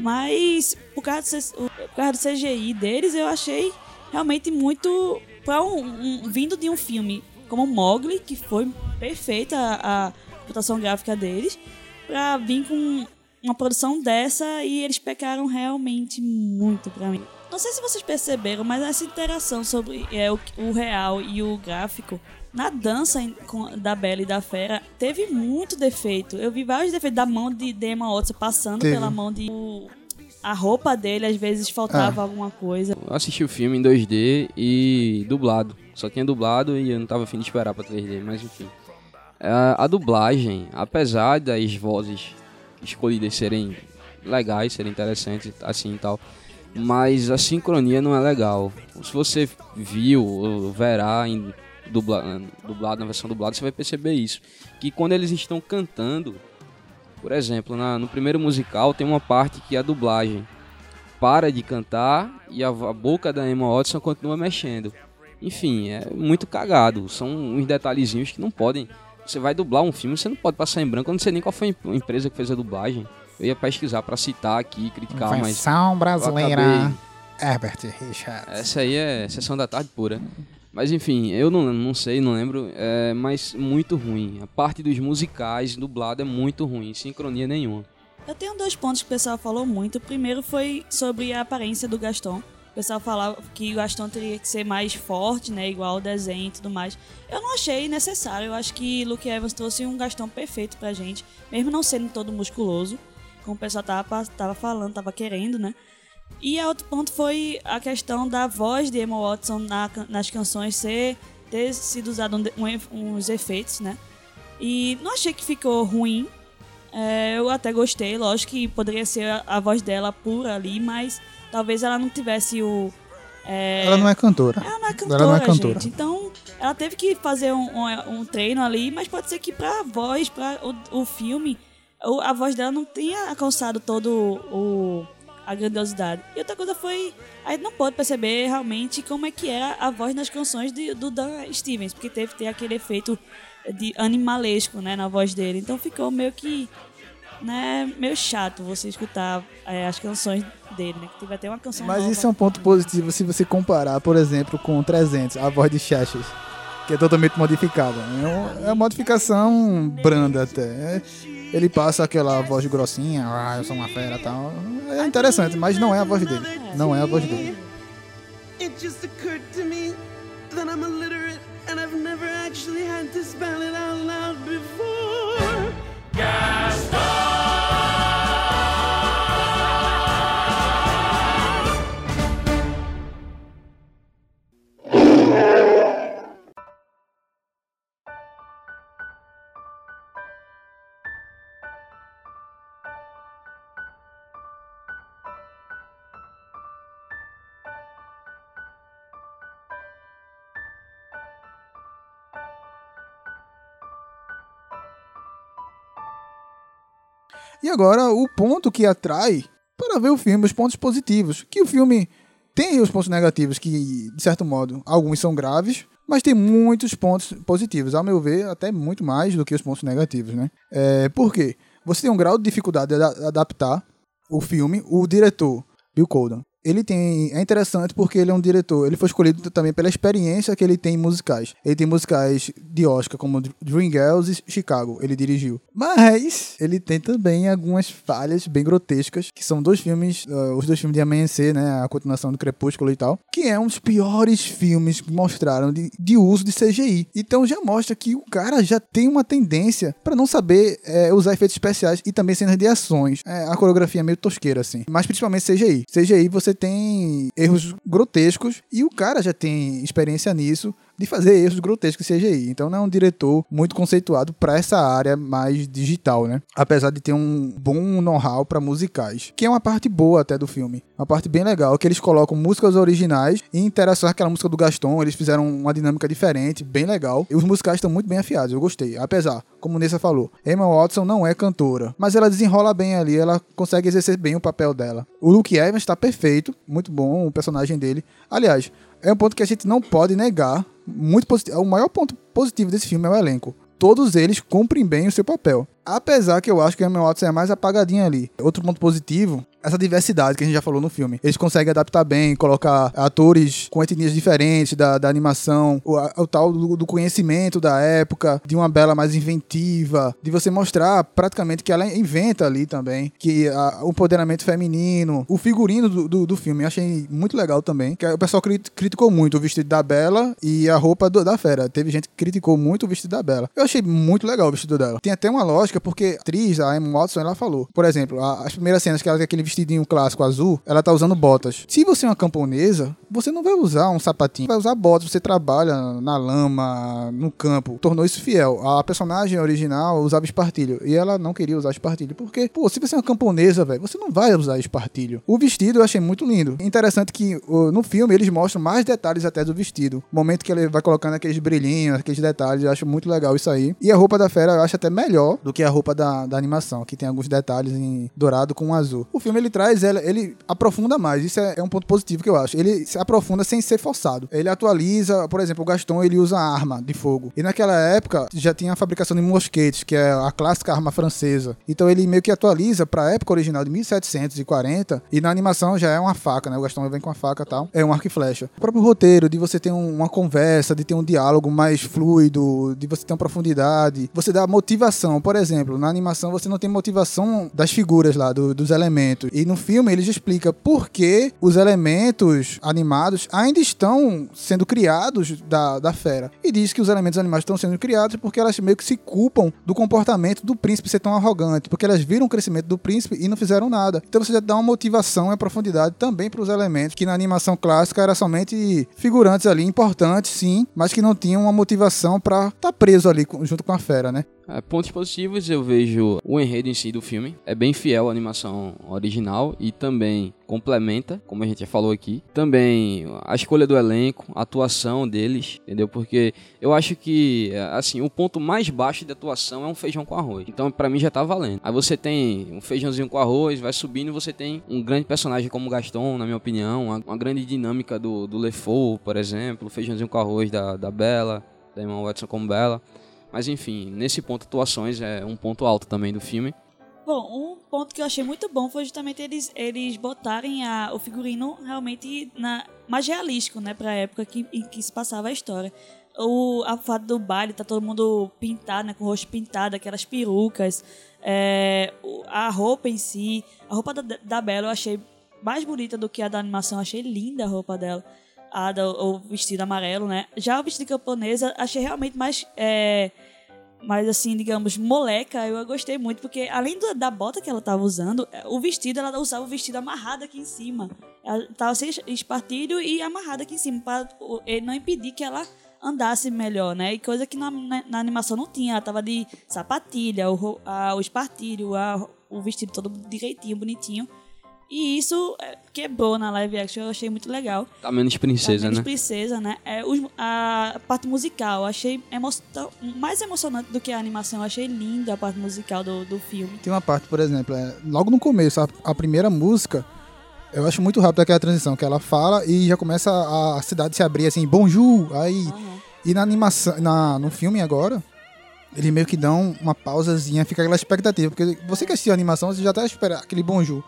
Mas por causa, do, por causa do CGI deles, eu achei realmente muito. Um, um- vindo de um filme como Mogli, que foi perfeita a, a computação gráfica deles, pra vir com uma produção dessa e eles pecaram realmente muito pra mim. Não sei se vocês perceberam, mas essa interação sobre é, o, o real e o gráfico na dança da Bela e da Fera teve muito defeito. Eu vi vários defeitos da mão de Emma Watson passando Teve. pela mão de. o- a roupa dele, às vezes faltava alguma coisa. Eu assisti o filme em 2D e dublado. Só tinha dublado e eu não tava afim de esperar pra 3D, mas enfim. A, a dublagem, apesar das vozes escolhidas serem legais, serem interessantes, assim e tal, mas a sincronia não é legal. Se você viu ou verá em dubla, dublado, na versão dublada, você vai perceber isso. Que quando eles estão cantando, por exemplo, na- no primeiro musical tem uma parte que a dublagem para de cantar e a, a boca da Emma Watson continua mexendo. Enfim, é muito cagado. São uns detalhezinhos que não podem. Você vai dublar um filme, você não pode passar em branco. Eu não sei nem qual foi a empresa que fez a dublagem. Eu ia pesquisar pra citar aqui, criticar, mas Versão brasileira. Herbert Richards. essa aí é sessão da tarde pura. Mas enfim, eu não, não sei, não lembro, é, mas muito ruim. A parte dos musicais dublado é muito ruim, sincronia nenhuma. Eu tenho dois pontos que o pessoal falou muito. O primeiro foi sobre a aparência do Gaston. O pessoal falava que o Gaston teria que ser mais forte, né? Igual o desenho e tudo mais. Eu não achei necessário. Eu acho que Luke Evans trouxe um Gaston perfeito pra gente. Mesmo não sendo todo musculoso. Como o pessoal tava, tava falando, tava querendo, né? E outro ponto foi a questão da voz de Emma Watson na nas canções ser ter sido usado um um uns efeitos, né? E não achei que ficou ruim. É, eu até gostei, lógico que poderia ser a, a voz dela pura ali, mas talvez ela não tivesse o. é, Ela não é cantora. ela não é cantora, Ela não é cantora. gente. Então, ela teve que fazer um, um, um treino ali, mas pode ser que pra voz, pra o, o filme, a voz dela não tenha alcançado todo o, a grandiosidade. E outra coisa foi, a gente não pode perceber realmente como é que era a voz nas canções de- do Dan Stevens, porque teve que ter aquele efeito de animalesco, né, na voz dele. Então ficou meio que né, meio chato você escutar é, as canções dele, né? Que teve até uma canção Mas nova. isso é um ponto positivo se você comparar, por exemplo, com o 300, a voz de Chachas, que é totalmente modificada. É um- É uma modificação branda até. É- Ele passa aquela voz grossinha, ah, eu sou uma fera e tal. É interessante, mas não é a voz dele. Não é a voz dele. It just occurred to me that I'm illiterate and I've never actually had to spell it out loud before. Gaston! E agora, o ponto que atrai para ver o filme, os pontos positivos. Que o filme tem os pontos negativos, que, de certo modo, alguns são graves, mas tem muitos pontos positivos. Ao meu ver, até muito mais do que os pontos negativos, né? É, por quê? Você tem um grau de dificuldade de ada- adaptar o filme, o diretor, Bill Colden. Ele tem. É interessante porque ele é um diretor. Ele foi escolhido também pela experiência que ele tem em musicais. Ele tem musicais de Oscar, como Dreamgirls e Chicago. Ele dirigiu. Mas ele tem também algumas falhas bem grotescas, que são dois filmes, ah, os dois filmes de Amanhecer, né? A continuação do Crepúsculo e tal. Que é um dos piores filmes que mostraram de, de uso de CGI. Então já mostra que o cara já tem uma tendência para não saber é, usar efeitos especiais e também cenas de ações. É, a coreografia é meio tosqueira, assim. Mas principalmente CGI. CGI você tem erros grotescos e o cara já tem experiência nisso de fazer erros grotescos em CGI. Então não é um diretor muito conceituado para essa área mais digital, né? Apesar de ter um bom know-how para musicais, que é uma parte boa até do filme. Uma parte bem legal, que eles colocam músicas originais e interações aquela música do Gaston, eles fizeram uma dinâmica diferente, bem legal. E os musicais estão muito bem afiados, eu gostei. Apesar, como Nessa falou, Emma Watson não é cantora, mas ela desenrola bem ali, ela consegue exercer bem o papel dela. O Luke Evans está perfeito, muito bom o personagem dele. Aliás, é um ponto que a gente não pode negar. Muito positivo. O maior ponto positivo desse filme é o elenco. Todos eles cumprem bem o seu papel. Apesar que eu acho que a Emma Watson é mais apagadinha ali. Outro ponto positivo, essa diversidade que a gente já falou no filme. Eles conseguem adaptar bem, colocar atores com etnias diferentes da, da animação, o, o tal do, do conhecimento da época, de uma Bela mais inventiva, de você mostrar praticamente que ela inventa ali também, que a- o empoderamento feminino, o figurino do, do, do filme, eu achei muito legal também, que o pessoal crit- criticou muito o vestido da Bela e a roupa do- da Fera. Teve gente que criticou muito o vestido da Bela. Eu achei muito legal o vestido dela. Tem até uma lógica, porque a atriz, a Emma Watson, ela falou, por exemplo, a- as primeiras cenas que ela tem aquele vestidinho clássico azul, ela tá usando botas. Se você é uma camponesa, você não vai usar um sapatinho, vai usar botas, você trabalha na lama, no campo. Tornou isso fiel. A personagem original usava espartilho e ela não queria usar espartilho, porque, pô, se você é uma camponesa, velho, você não vai usar espartilho. O vestido eu achei muito lindo. Interessante que no filme eles mostram mais detalhes até do vestido. O momento que ele vai colocando aqueles brilhinhos, aqueles detalhes, eu acho muito legal isso aí. E a roupa da fera eu acho até melhor do que a roupa da, da animação, que tem alguns detalhes em dourado com azul. O filme ele traz, ela, ele aprofunda mais. Isso é, é um ponto positivo que eu acho. Ele se aprofunda sem ser forçado. Ele atualiza, por exemplo, o Gaston ele usa arma de fogo. E naquela época já tinha a fabricação de mosquetes, que é a clássica arma francesa. Então ele meio que atualiza para a época original de 1740 e na animação já é uma faca, né? O Gaston vem com a faca tal. É um arco e flecha. O próprio roteiro de você ter um- uma conversa, de ter um diálogo mais fluido, de você ter uma profundidade, você dá motivação. Por exemplo, na animação você não tem motivação das figuras lá, do- dos elementos. E no filme ele já explica por que os elementos animados ainda estão sendo criados da, da fera. E diz que os elementos animados estão sendo criados porque elas meio que se culpam do comportamento do príncipe ser tão arrogante, porque elas viram o crescimento do príncipe e não fizeram nada. Então você já dá uma motivação e profundidade também para os elementos, que na animação clássica era somente figurantes ali, importantes sim, mas que não tinham uma motivação para estar preso ali junto com a fera, né? É, pontos positivos eu vejo o enredo em si do filme. É bem fiel à animação original e também complementa, como a gente já falou aqui. Também a escolha do elenco, a atuação deles, entendeu? Porque eu acho que, assim, o ponto mais baixo de atuação é um feijão com arroz. Então, pra mim já tá valendo. Aí você tem um feijãozinho com arroz, vai subindo, você tem um grande personagem como Gaston, na minha opinião, uma, uma grande dinâmica do, do LeFou, por exemplo, o feijãozinho com arroz da, da Bella, da Emma Watson como Bella. Mas enfim, nesse ponto, atuações é um ponto alto também do filme. Bom, um ponto que eu achei muito bom foi justamente eles, eles botarem a, o figurino realmente na, mais realístico, né, pra época que, em que se passava a história. O, a do baile, tá todo mundo pintado, né, com o rosto pintado, aquelas perucas, é, a roupa em si, a roupa da, da Bella eu achei mais bonita do que a da animação, achei linda a roupa dela. A do, o vestido amarelo, né? Já o vestido camponesa, achei realmente mais é, mas assim, digamos, moleca, eu gostei muito, porque além do- da bota que ela tava usando, eh, o vestido, ela usava o vestido amarrado aqui em cima. Ela tava sem espartilho e amarrado aqui em cima, para não impedir que ela andasse melhor, né? E coisa que na, na- na animação não tinha, ela tava de sapatilha, o, a- o espartilho, a- o vestido todo direitinho, bonitinho. E isso eh, quebrou na live action, eu achei muito legal. Tá menos princesa, Menos né? princesa, né? É, os- a parte musical, eu achei emo tão- mais emocionante do que a animação. Eu achei linda a parte musical do, do filme. Tem uma parte, por exemplo, é, logo no começo, a, a primeira música, eu acho muito rápido aquela transição, que ela fala e já começa a, a cidade se abrir assim, bonjour, aí... E na animação, na, no filme agora, eles meio que dão uma pausazinha, fica aquela expectativa, porque você que assistiu a animação, você já tá esperando aquele bonjour.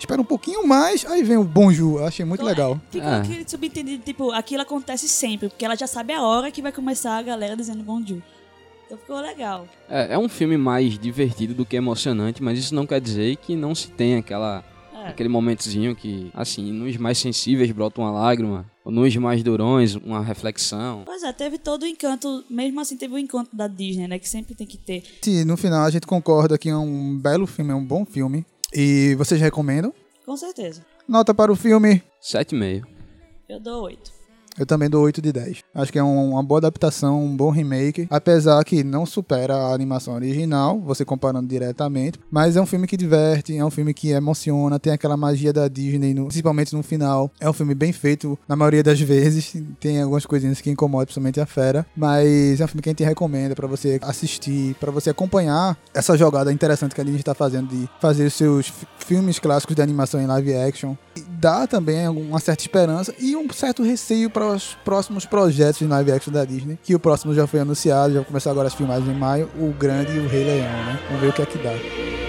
Espera um pouquinho mais, aí vem o bonjour, eu achei muito legal. Fica aquele subentendido, tipo, aquilo acontece sempre, porque ela já sabe a hora que vai começar a galera dizendo dia. Então ficou legal. É, é um filme mais divertido do que emocionante, mas isso não quer dizer que não se tenha aquela, É. aquele momentozinho que, assim, nos mais sensíveis brota uma lágrima, ou nos mais durões uma reflexão. Pois é, teve todo o encanto, mesmo assim teve o encanto da Disney, né? Que sempre tem que ter. Se no final a gente concorda que é um belo filme, é um bom filme, e vocês recomendam? Com certeza. Nota para o filme, 7,5. Eu dou oito. Eu também dou 8 de 10. Acho que é um- uma boa adaptação, um bom remake. Apesar que não supera a animação original, você comparando diretamente. Mas é um filme que diverte, é um filme que emociona, tem aquela magia da Disney, no- principalmente no final. É um filme bem feito na maioria das vezes. Tem algumas coisinhas que incomodam, principalmente a fera. Mas é um filme que a gente recomenda pra você assistir, pra você acompanhar essa jogada interessante que a Disney está fazendo de fazer os seus fi- filmes clássicos de animação em live action. Dá também uma certa esperança e um certo receio para os próximos projetos de live action da Disney. Que o próximo já foi anunciado, já vai começar agora as filmagens em maio, o Grande e o Rei Leão, né? Vamos ver o que é que dá.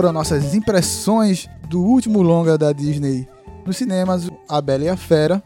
Foram nossas impressões do último longa da Disney nos cinemas, A Bela e a Fera.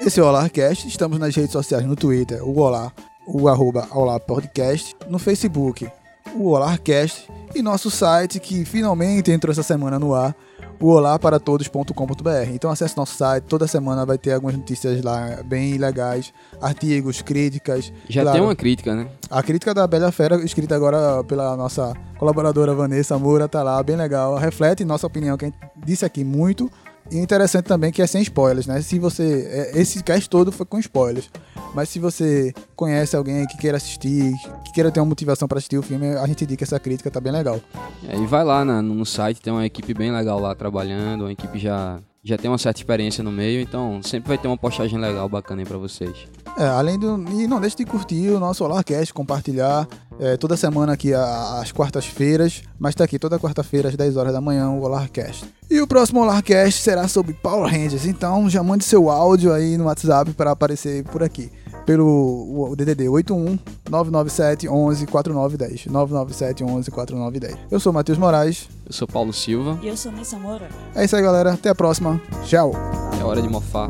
Esse é o Olarcast. Estamos nas redes sociais, no Twitter, o Olá, o arroba Podcast, no Facebook, o Olarcast e nosso site que finalmente entrou essa semana no ar, o olaparatodos.com.br. Então acesse nosso site, toda semana vai ter algumas notícias lá bem legais, artigos, críticas. Já Claro, tem uma crítica, né? a crítica da Bela Fera, escrita agora pela nossa colaboradora Vanessa Moura, tá lá, bem legal. Reflete nossa opinião, que a gente disse aqui muito. E interessante também que é sem spoilers, né? Se você. é, Esse cast todo foi com spoilers. Mas se você conhece alguém que queira assistir, que queira ter uma motivação pra assistir o filme, a gente que essa crítica tá bem legal. É, e vai lá na- no site, tem uma equipe bem legal lá trabalhando, uma equipe já, já tem uma certa experiência no meio, então sempre vai ter uma postagem legal, bacana aí pra vocês. É, além do. E não deixe de curtir o nosso Olarcast, compartilhar. É, toda semana aqui às quartas-feiras. Mas tá aqui toda quarta-feira às 10 horas da manhã o Olarcast. E o próximo Olarcast será sobre Power Rangers. Então já mande seu áudio aí no WhatsApp para aparecer por aqui. Pelo o DDD 81 997 11 4910. 997 11 4910. Eu sou o Matheus Moraes. Eu sou Paulo Silva, E eu sou Nessa Moura. É isso aí, galera. Até a próxima. Tchau. é hora de mofar.